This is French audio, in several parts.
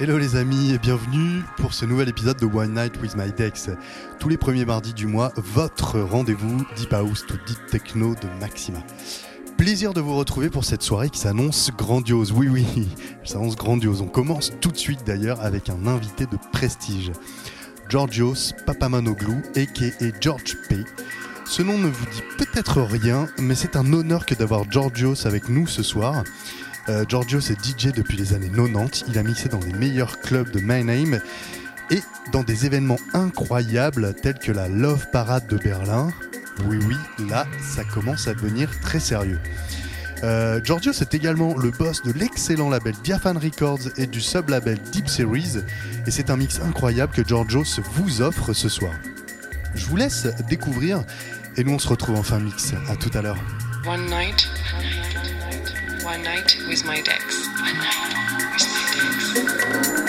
Hello les amis et bienvenue pour ce nouvel épisode de One Night with My Dex. Tous les premiers mardis du mois, votre rendez-vous Deep House to Deep Techno de Maxima. Plaisir de vous retrouver pour cette soirée qui s'annonce grandiose. Oui oui, ça s'annonce grandiose. On commence tout de suite d'ailleurs avec un invité de prestige. Georgios Papamanoglu, a.k.a. George P. Ce nom ne vous dit peut-être rien, mais c'est un honneur que d'avoir Georgios avec nous ce soir. Euh, Giorgio c'est DJ depuis les années 90. Il a mixé dans les meilleurs clubs de Mannheim et dans des événements incroyables tels que la Love Parade de Berlin. Oui, oui, là, ça commence à devenir très sérieux. Euh, Giorgio, c'est également le boss de l'excellent label Diaphane Records et du sub-label Deep Series. Et c'est un mix incroyable que Giorgio vous offre ce soir. Je vous laisse découvrir et nous on se retrouve en fin mix. À tout à l'heure. One night with my Dex. One night with my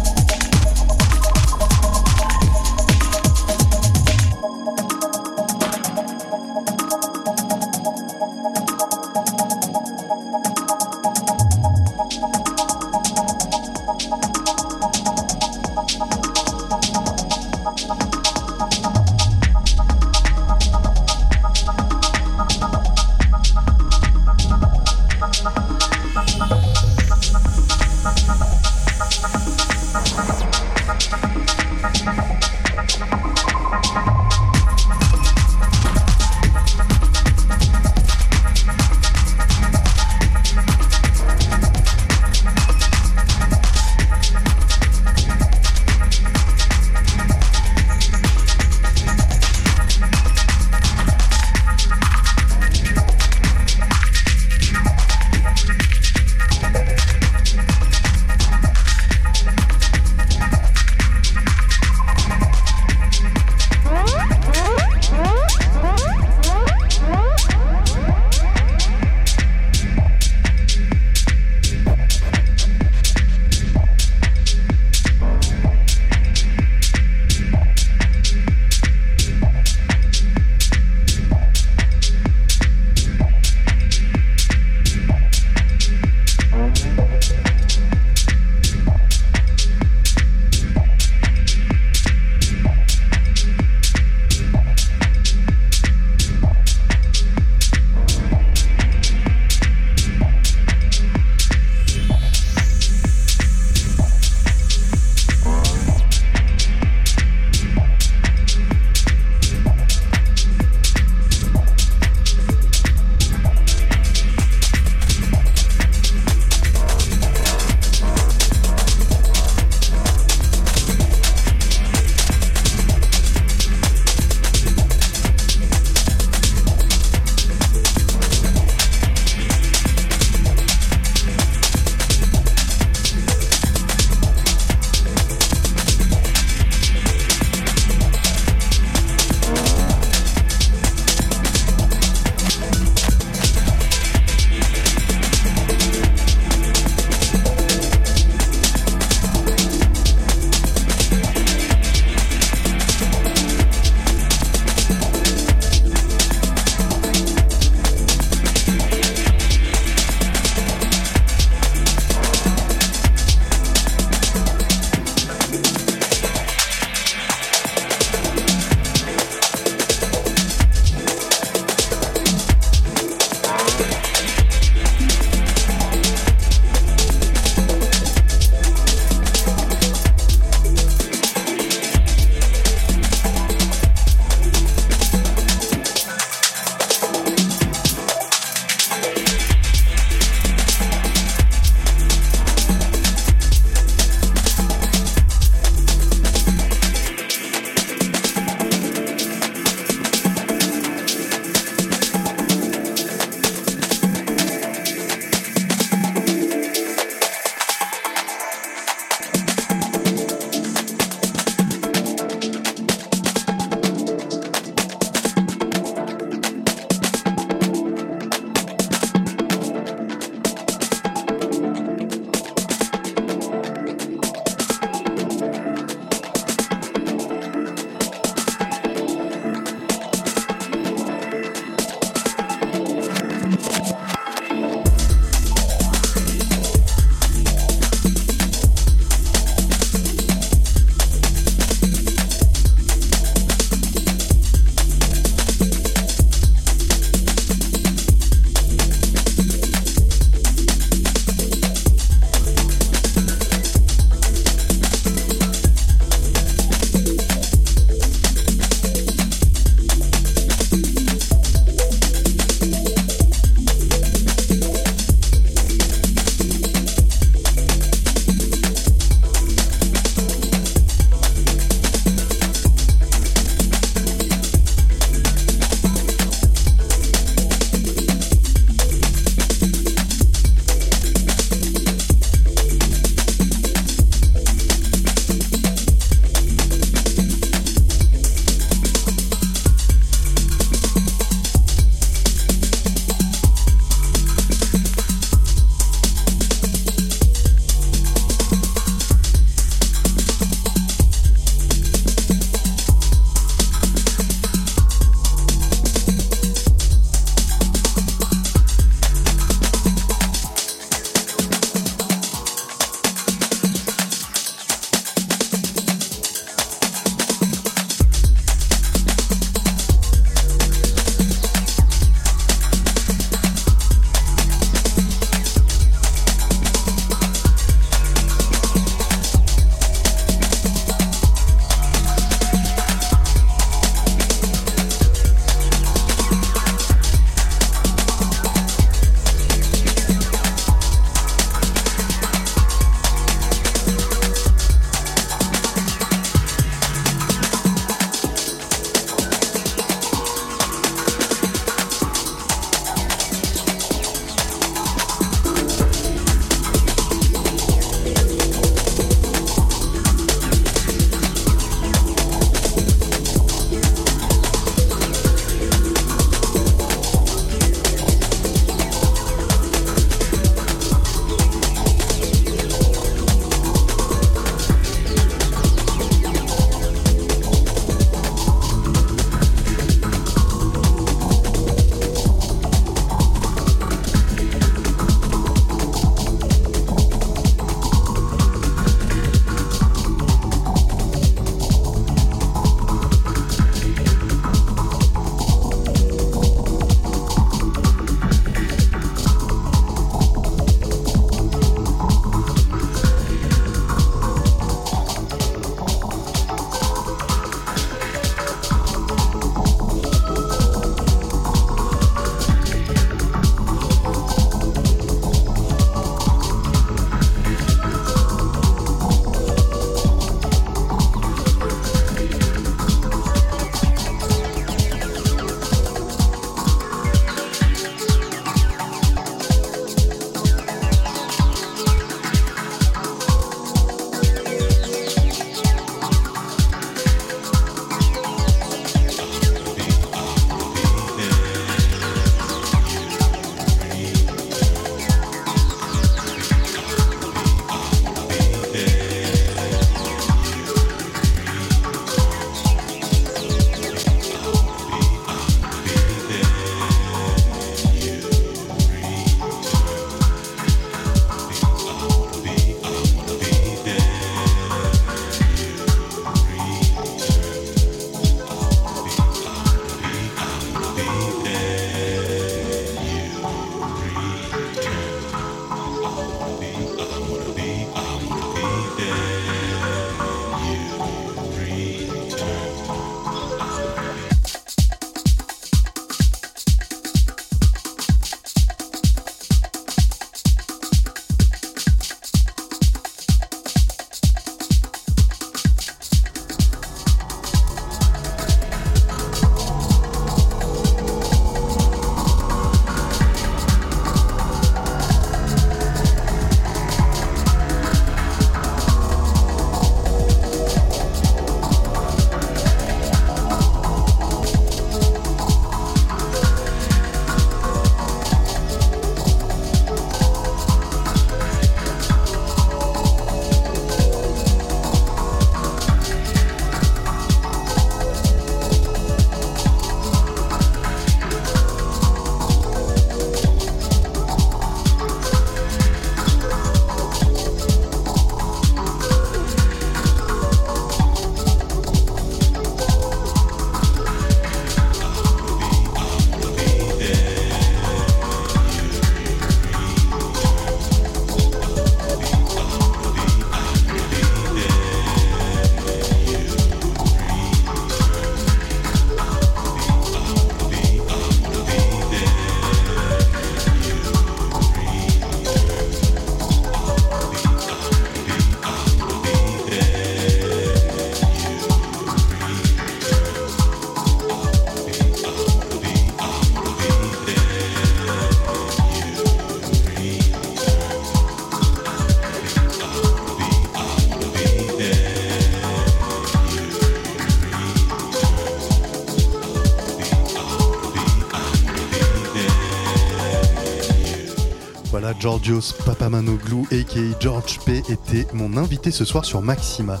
Georgios Papamanoglu, aka George P, était mon invité ce soir sur Maxima.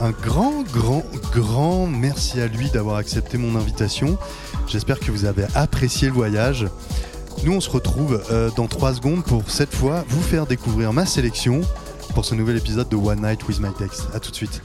Un grand, grand, grand merci à lui d'avoir accepté mon invitation. J'espère que vous avez apprécié le voyage. Nous, on se retrouve euh, dans 3 secondes pour cette fois vous faire découvrir ma sélection pour ce nouvel épisode de One Night with My Dex. A tout de suite.